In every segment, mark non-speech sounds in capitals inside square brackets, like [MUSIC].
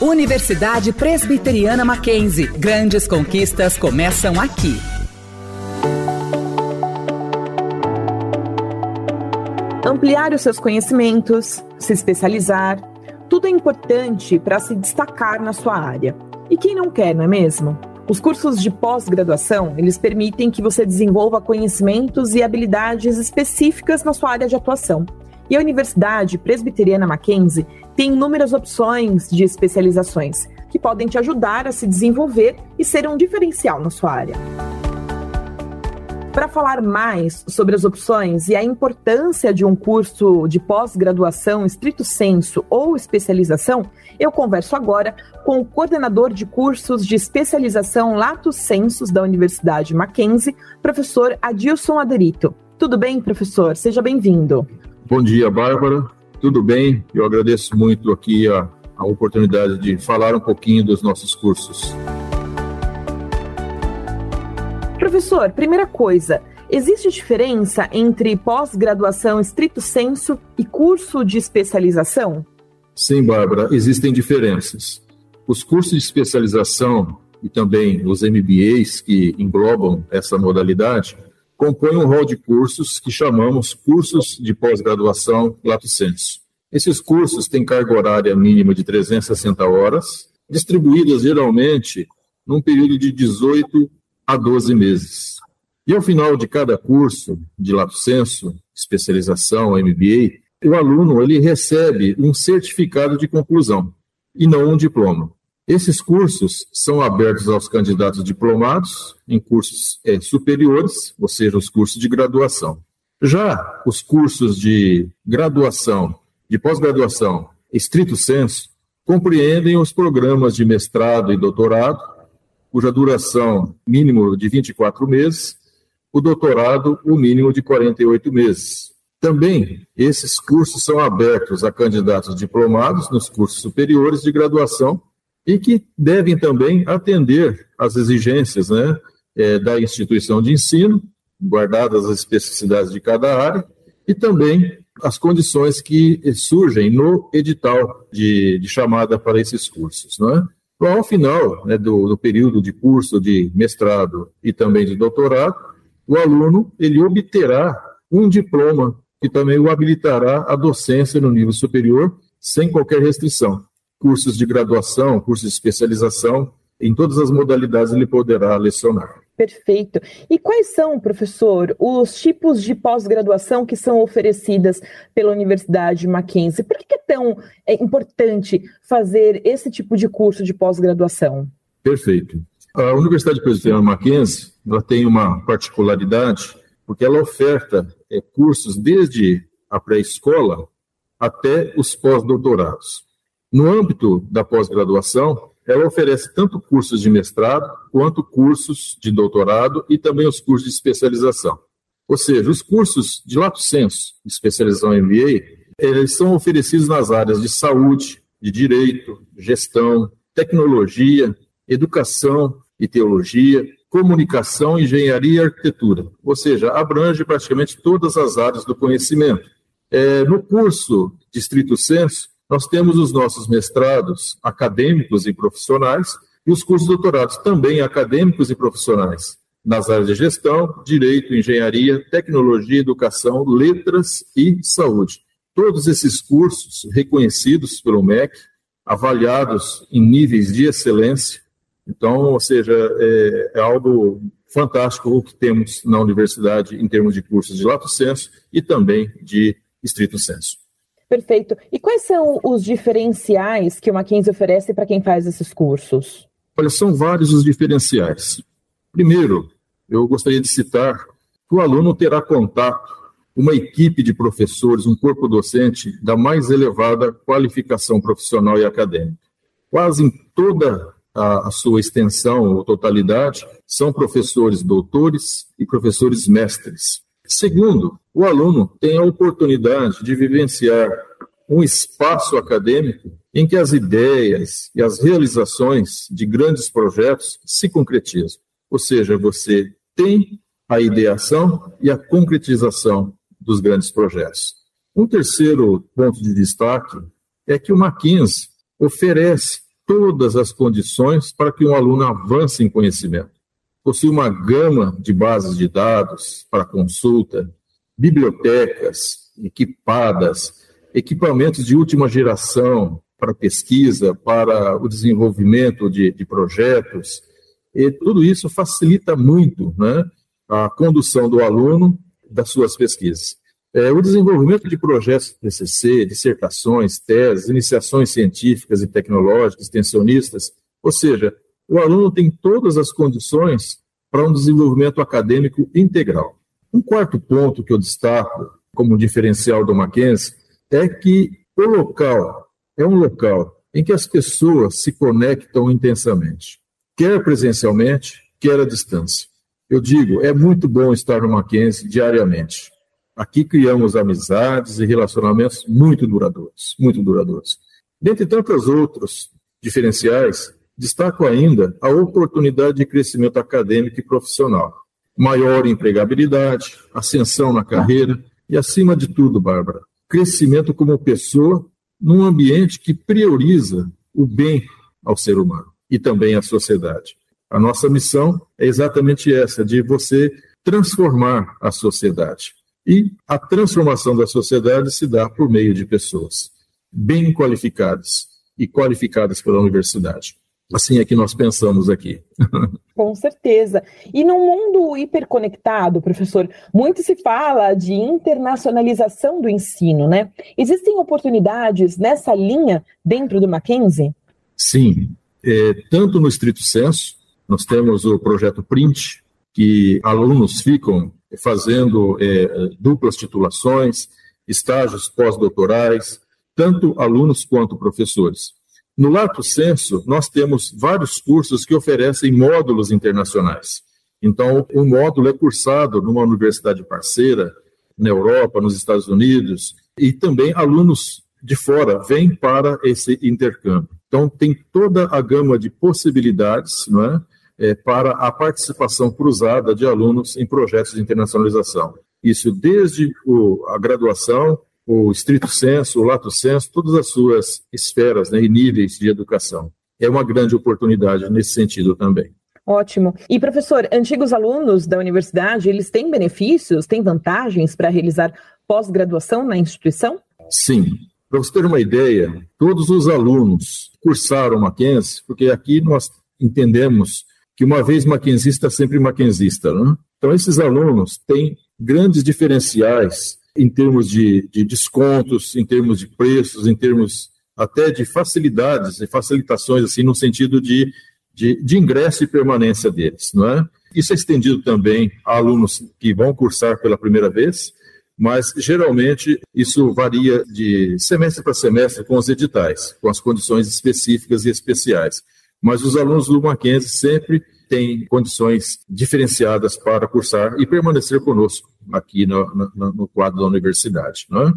Universidade Presbiteriana Mackenzie. Grandes conquistas começam aqui. Ampliar os seus conhecimentos, se especializar, tudo é importante para se destacar na sua área. E quem não quer, não é mesmo? Os cursos de pós-graduação, eles permitem que você desenvolva conhecimentos e habilidades específicas na sua área de atuação. E a Universidade Presbiteriana Mackenzie tem inúmeras opções de especializações que podem te ajudar a se desenvolver e ser um diferencial na sua área. Para falar mais sobre as opções e a importância de um curso de pós-graduação estrito senso ou especialização, eu converso agora com o coordenador de cursos de especialização Lato Sensus da Universidade Mackenzie, professor Adilson Aderito. Tudo bem, professor? Seja bem-vindo. Bom dia, Bárbara. Tudo bem? Eu agradeço muito aqui a, a oportunidade de falar um pouquinho dos nossos cursos. Professor, primeira coisa, existe diferença entre pós-graduação estrito senso e curso de especialização? Sim, Bárbara, existem diferenças. Os cursos de especialização e também os MBAs que englobam essa modalidade compõe um rol de cursos que chamamos cursos de pós-graduação lato sensu. Esses cursos têm carga horária mínima de 360 horas, distribuídas geralmente num período de 18 a 12 meses. E ao final de cada curso de lato sensu, especialização, MBA, o aluno ele recebe um certificado de conclusão e não um diploma. Esses cursos são abertos aos candidatos diplomados em cursos é, superiores, ou seja, os cursos de graduação. Já os cursos de graduação, de pós-graduação, estrito senso, compreendem os programas de mestrado e doutorado, cuja duração mínimo de 24 meses, o doutorado o mínimo de 48 meses. Também esses cursos são abertos a candidatos diplomados nos cursos superiores de graduação e que devem também atender às exigências né, é, da instituição de ensino, guardadas as especificidades de cada área, e também as condições que surgem no edital de, de chamada para esses cursos. Então, ao final né, do, do período de curso de mestrado e também de doutorado, o aluno ele obterá um diploma que também o habilitará à docência no nível superior sem qualquer restrição cursos de graduação, cursos de especialização, em todas as modalidades ele poderá lecionar. Perfeito. E quais são, professor, os tipos de pós-graduação que são oferecidas pela Universidade Mackenzie? Por que é tão é, importante fazer esse tipo de curso de pós-graduação? Perfeito. A Universidade Presbiteriana Mackenzie ela tem uma particularidade porque ela oferta é, cursos desde a pré-escola até os pós-doutorados. No âmbito da pós-graduação, ela oferece tanto cursos de mestrado quanto cursos de doutorado e também os cursos de especialização. Ou seja, os cursos de lato senso, especialização MBA, eles são oferecidos nas áreas de saúde, de direito, gestão, tecnologia, educação e teologia, comunicação, engenharia e arquitetura. Ou seja, abrange praticamente todas as áreas do conhecimento. É, no curso de estrito senso, nós temos os nossos mestrados acadêmicos e profissionais e os cursos doutorados também acadêmicos e profissionais, nas áreas de gestão, direito, engenharia, tecnologia, educação, letras e saúde. Todos esses cursos reconhecidos pelo MEC, avaliados em níveis de excelência. Então, ou seja, é, é algo fantástico o que temos na universidade em termos de cursos de lato senso e também de estrito senso. Perfeito. E quais são os diferenciais que o Mackenzie oferece para quem faz esses cursos? Olha, são vários os diferenciais. Primeiro, eu gostaria de citar que o aluno terá contato uma equipe de professores, um corpo docente da mais elevada qualificação profissional e acadêmica. Quase em toda a, a, sua extensão ou totalidade, são professores doutores e professores mestres. Segundo, o aluno tem a oportunidade de vivenciar um espaço acadêmico em que as ideias e as realizações de grandes projetos se concretizam. Ou seja, você tem a ideação e a concretização dos grandes projetos. Um terceiro ponto de destaque é que o Mackenzie oferece todas as condições para que um aluno avance em conhecimento. Possui uma gama de bases de dados para consulta, bibliotecas equipadas, equipamentos de última geração para pesquisa, para o desenvolvimento de, de projetos, e tudo isso facilita muito né, a condução do aluno das suas pesquisas. É, o desenvolvimento de projetos de TCC, dissertações, teses, iniciações científicas e tecnológicas, extensionistas, ou seja, o aluno tem todas as condições para um desenvolvimento acadêmico integral. Um quarto ponto que eu destaco como diferencial do Mackenzie é que o local é um local em que as pessoas se conectam intensamente, quer presencialmente, quer à distância. Eu digo, é muito bom estar no Mackenzie diariamente. Aqui criamos amizades e relacionamentos muito duradouros, muito duradouros. Dentre tantos outros diferenciais, destaco ainda a oportunidade de crescimento acadêmico e profissional, maior empregabilidade, ascensão na carreira e, acima de tudo, Bárbara, crescimento como pessoa num ambiente que prioriza o bem ao ser humano e também à sociedade. A nossa missão é exatamente essa, de você transformar a sociedade. E a transformação da sociedade se dá por meio de pessoas bem qualificadas e qualificadas pela universidade. Assim é que nós pensamos aqui. [LAUGHS] Com certeza. E no mundo hiperconectado, professor, muito se fala de internacionalização do ensino, né? Existem oportunidades nessa linha dentro do Mackenzie? Sim. É, tanto no estrito senso, nós temos o projeto Print, que alunos ficam fazendo é, duplas titulações, estágios pós-doutorais, tanto alunos quanto professores. No Lato Senso, nós temos vários cursos que oferecem módulos internacionais. Então, o módulo é cursado numa universidade parceira, na Europa, nos Estados Unidos, e também alunos de fora vêm para esse intercâmbio. Então, tem toda a gama de possibilidades não é, é, para a participação cruzada de alunos em projetos de internacionalização. Isso desde o, a graduação o estrito senso, o lato senso, todas as suas esferas né, e níveis de educação. É uma grande oportunidade nesse sentido também. Ótimo. E professor, antigos alunos da universidade, eles têm benefícios, têm vantagens para realizar pós-graduação na instituição? Sim. Para você ter uma ideia, todos os alunos cursaram Mackenzie, porque aqui nós entendemos que uma vez maquenzista, sempre maquenzista. Né? Então, esses alunos têm grandes diferenciais em termos de, de descontos, em termos de preços, em termos até de facilidades e facilitações, assim, no sentido de, de, de, ingresso e permanência deles, não é? Isso é estendido também a alunos que vão cursar pela primeira vez, mas geralmente isso varia de semestre para semestre com os editais, com as condições específicas e especiais. Mas os alunos do Mackenzie sempre têm condições diferenciadas para cursar e permanecer conosco aqui no, no, no quadro da universidade. Não é?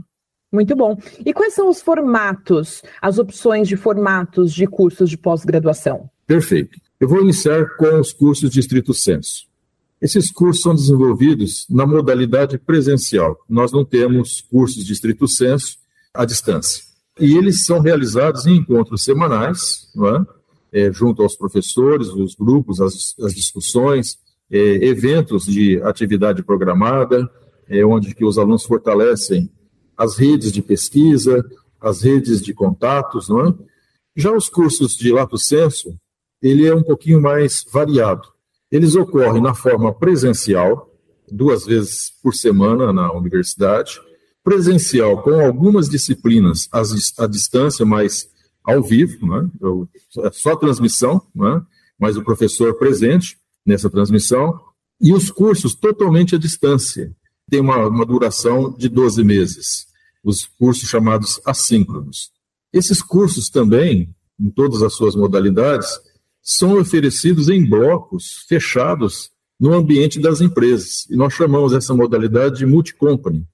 Muito bom. E quais são os formatos, as opções de formatos de cursos de pós-graduação? Perfeito. Eu vou iniciar com os cursos de estrito senso. Esses cursos são desenvolvidos na modalidade presencial. Nós não temos cursos de estrito senso à distância. E eles são realizados em encontros semanais, é? É, junto aos professores, os grupos, as, as discussões, é, eventos de atividade programada, é, onde que os alunos fortalecem as redes de pesquisa, as redes de contatos, não é? Já os cursos de lato senso, ele é um pouquinho mais variado. Eles ocorrem na forma presencial, duas vezes por semana na universidade, presencial com algumas disciplinas à distância, mas ao vivo, né? é só transmissão, né? mas o professor presente, nessa transmissão, e os cursos totalmente à distância. Tem uma, uma duração de 12 meses, os cursos chamados assíncronos. Esses cursos também, em todas as suas modalidades, são oferecidos em blocos fechados no ambiente das empresas. E nós chamamos essa modalidade de multi-company.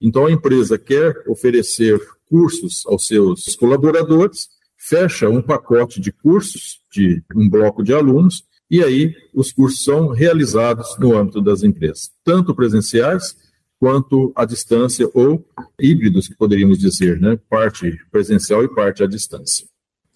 Então, a empresa quer oferecer cursos aos seus colaboradores, fecha um pacote de cursos de um bloco de alunos e aí os cursos são realizados no âmbito das empresas, tanto presenciais quanto à distância ou híbridos, que poderíamos dizer, né? parte presencial e parte à distância.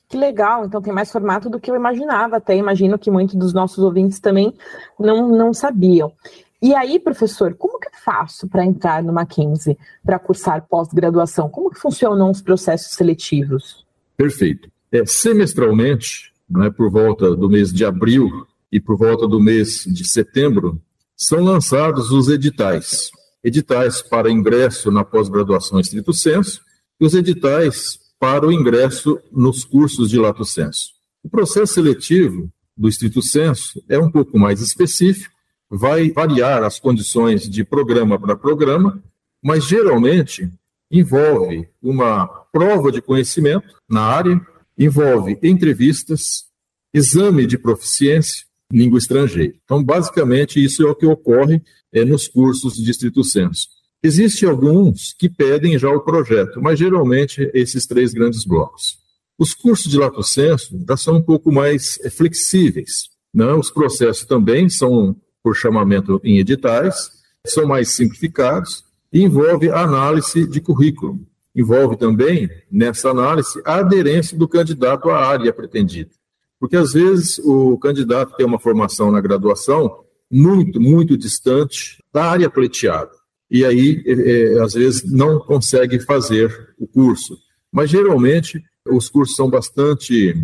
Que legal, então tem mais formato do que eu imaginava, até imagino que muitos dos nossos ouvintes também não, não sabiam. E aí, professor, como que eu faço para entrar no Mackenzie, para cursar pós-graduação? Como que funcionam os processos seletivos? Perfeito. É, semestralmente, né, por volta do mês de abril e por volta do mês de setembro, são lançados os editais. Editais para ingresso na pós-graduação estrito senso e os editais para o ingresso nos cursos de lato senso. O processo seletivo do estrito senso é um pouco mais específico, vai variar as condições de programa para programa, mas geralmente envolve uma prova de conhecimento na área, envolve entrevistas, exame de proficiência, língua estrangeira. Então, basicamente, isso é o que ocorre é, nos cursos de Distrito Senso. Existem alguns que pedem já o projeto, mas geralmente esses três grandes blocos. Os cursos de lato senso já são um pouco mais eh, flexíveis. Né? Os processos também são por chamamento em editais, são mais simplificados e envolve análise de currículo. Envolve também, nessa análise, a aderência do candidato à área pretendida. Porque, às vezes, o candidato tem uma formação na graduação muito, muito distante da área pleiteada e aí, é, é, às vezes, não consegue fazer o curso. Mas, geralmente, os cursos são bastante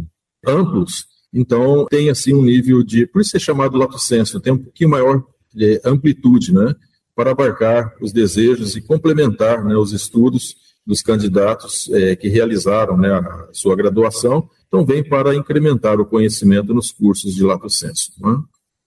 amplos, então tem, assim, um nível de... Por isso é chamado lato senso, tem um pouquinho maior é, amplitude, né? Para abarcar os desejos e complementar né, os estudos dos candidatos é, que realizaram né, a sua graduação, então vem para incrementar o conhecimento nos cursos de lato senso. Né?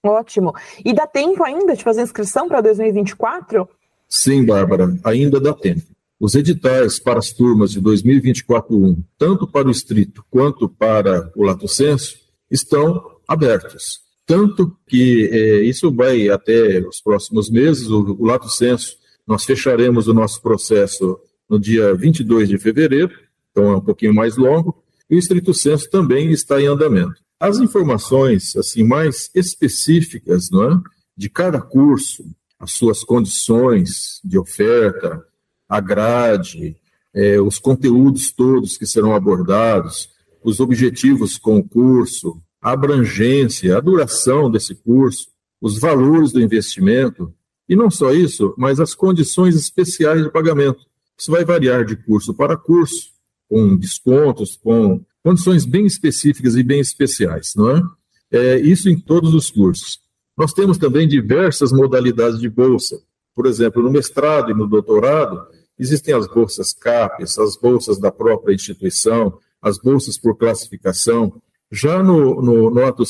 Ótimo. E dá tempo ainda de fazer inscrição para 2024? Sim, Bárbara, ainda dá tempo. Os editais para as turmas de 2024-1, tanto para o estrito quanto para o lato senso, estão abertos. Tanto que é, isso vai até os próximos meses, o, o lato senso, nós fecharemos o nosso processo no dia 22 de fevereiro, então é um pouquinho mais longo, e o estrito senso também está em andamento. As informações assim mais específicas, não é, de cada curso, as suas condições de oferta, a grade, é, os conteúdos todos que serão abordados, os objetivos com o curso, a abrangência, a duração desse curso, os valores do investimento, e não só isso, mas as condições especiais de pagamento. Isso vai variar de curso para curso, com descontos, com condições bem específicas e bem especiais, não é? é isso em todos os cursos. Nós temos também diversas modalidades de bolsa. Por exemplo, no mestrado e no doutorado, existem as bolsas CAPES, as bolsas da própria instituição, as bolsas por classificação. Já no, no, no ato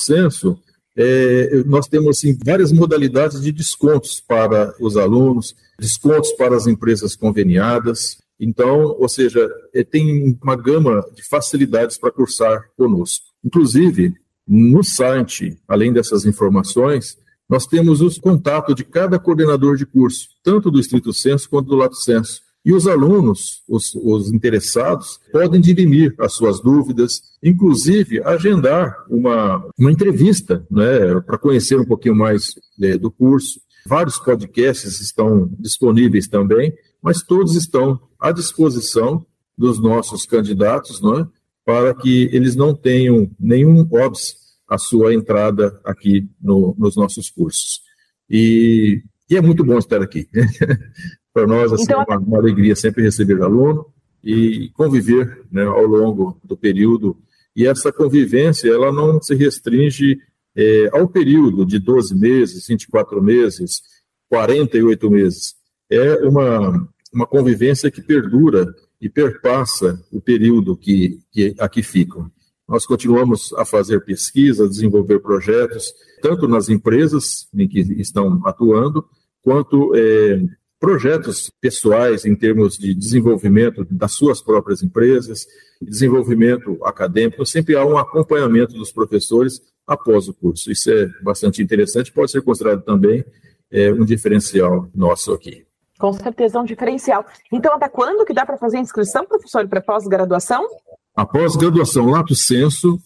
é, nós temos assim, várias modalidades de descontos para os alunos, descontos para as empresas conveniadas. Então, ou seja, é, tem uma gama de facilidades para cursar conosco. Inclusive, no site, além dessas informações, nós temos os contatos de cada coordenador de curso, tanto do estrito senso quanto do lato senso. E os alunos, os, os, interessados, podem dirimir as suas dúvidas, inclusive agendar uma, uma entrevista né, para conhecer um pouquinho mais é, do curso. Vários podcasts estão disponíveis também, mas todos estão à disposição dos nossos candidatos, não é? para que eles não tenham nenhum óbice a sua entrada aqui no, nos nossos cursos. E, e, é muito bom estar aqui. [LAUGHS] Para nós, assim, então, é uma, uma, alegria sempre receber aluno e conviver né, ao longo do período. E essa convivência, ela não se restringe é, ao período de 12 meses, 24 meses, 48 meses. É uma, uma convivência que perdura e perpassa o período que, que aqui ficam. Nós continuamos a fazer pesquisa, a desenvolver projetos, tanto nas empresas em que estão atuando, quanto é, projetos pessoais em termos de desenvolvimento das suas próprias empresas, desenvolvimento acadêmico. Sempre há um acompanhamento dos professores após o curso. Isso é bastante interessante, pode ser considerado também é, um diferencial nosso aqui. Com certeza, um diferencial. Então, até quando que dá para fazer inscrição, professor, para pós-graduação? Após graduação lato senso,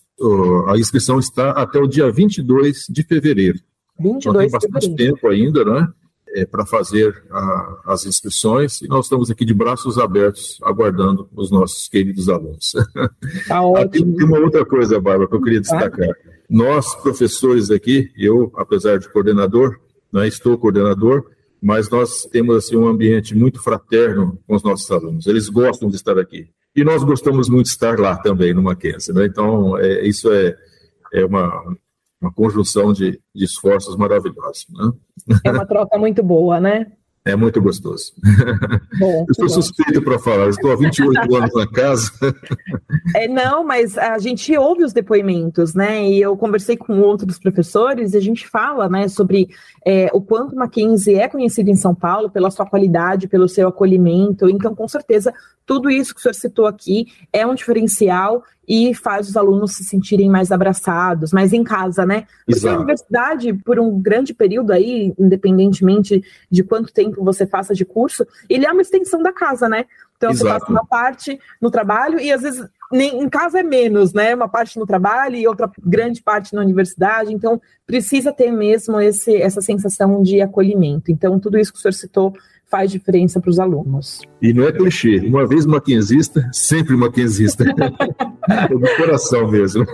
a inscrição está até o dia 22 de fevereiro. 22 então, tem bastante tempo ainda, né? É, para fazer a, as inscrições e nós estamos aqui de braços abertos, aguardando os nossos queridos alunos. [LAUGHS] Tá ótimo. Aqui tem uma outra coisa, Bárbara, que eu queria destacar. Nós, professores aqui, eu, apesar de coordenador, né, estou coordenador, mas nós temos assim, um ambiente muito fraterno com os nossos alunos. Eles gostam de estar aqui. E nós gostamos muito de estar lá também, no Mackenzie. Né? Então, é, isso é, é uma, uma conjunção de, de esforços maravilhosos. Né? É uma troca muito boa, né? É muito gostoso. Bom, eu sou suspeito para falar, estou há 28 anos na casa. É, não, mas a gente ouve os depoimentos, né? E eu conversei com outros professores e a gente fala né, sobre é, o quanto Mackenzie é conhecido em São Paulo pela sua qualidade, pelo seu acolhimento. Então, com certeza, tudo isso que o senhor citou aqui é um diferencial e faz os alunos se sentirem mais abraçados, mais em casa, né? Porque Exato. a universidade, por um grande período aí, independentemente de quanto tempo você faça de curso, ele é uma extensão da casa, né? Então Exato. você passa uma parte no trabalho e às vezes nem, em casa é menos, né? Uma parte no trabalho e outra grande parte na universidade. Então precisa ter mesmo esse, essa sensação de acolhimento. Então tudo isso que o senhor citou faz diferença para os alunos. E não é clichê, uma vez maquinzista, sempre maquinzista. [LAUGHS] é do coração mesmo.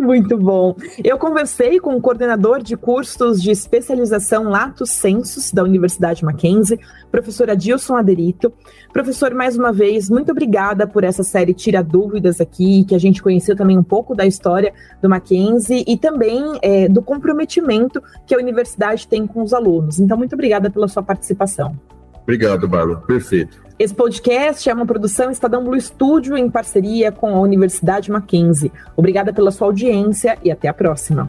Muito bom. Eu conversei com o coordenador de cursos de especialização Lato Sensus da Universidade Mackenzie, professor Adilson Aderito. Professor, mais uma vez, muito obrigada por essa série Tira Dúvidas aqui, que a gente conheceu também um pouco da história do Mackenzie e também é, do comprometimento que a universidade tem com os alunos. Então, muito obrigada pela sua participação. Obrigado, Bárbara. Perfeito. Esse podcast é uma produção Estadão Blue Studio em parceria com a Universidade Mackenzie. Obrigada pela sua audiência e até a próxima.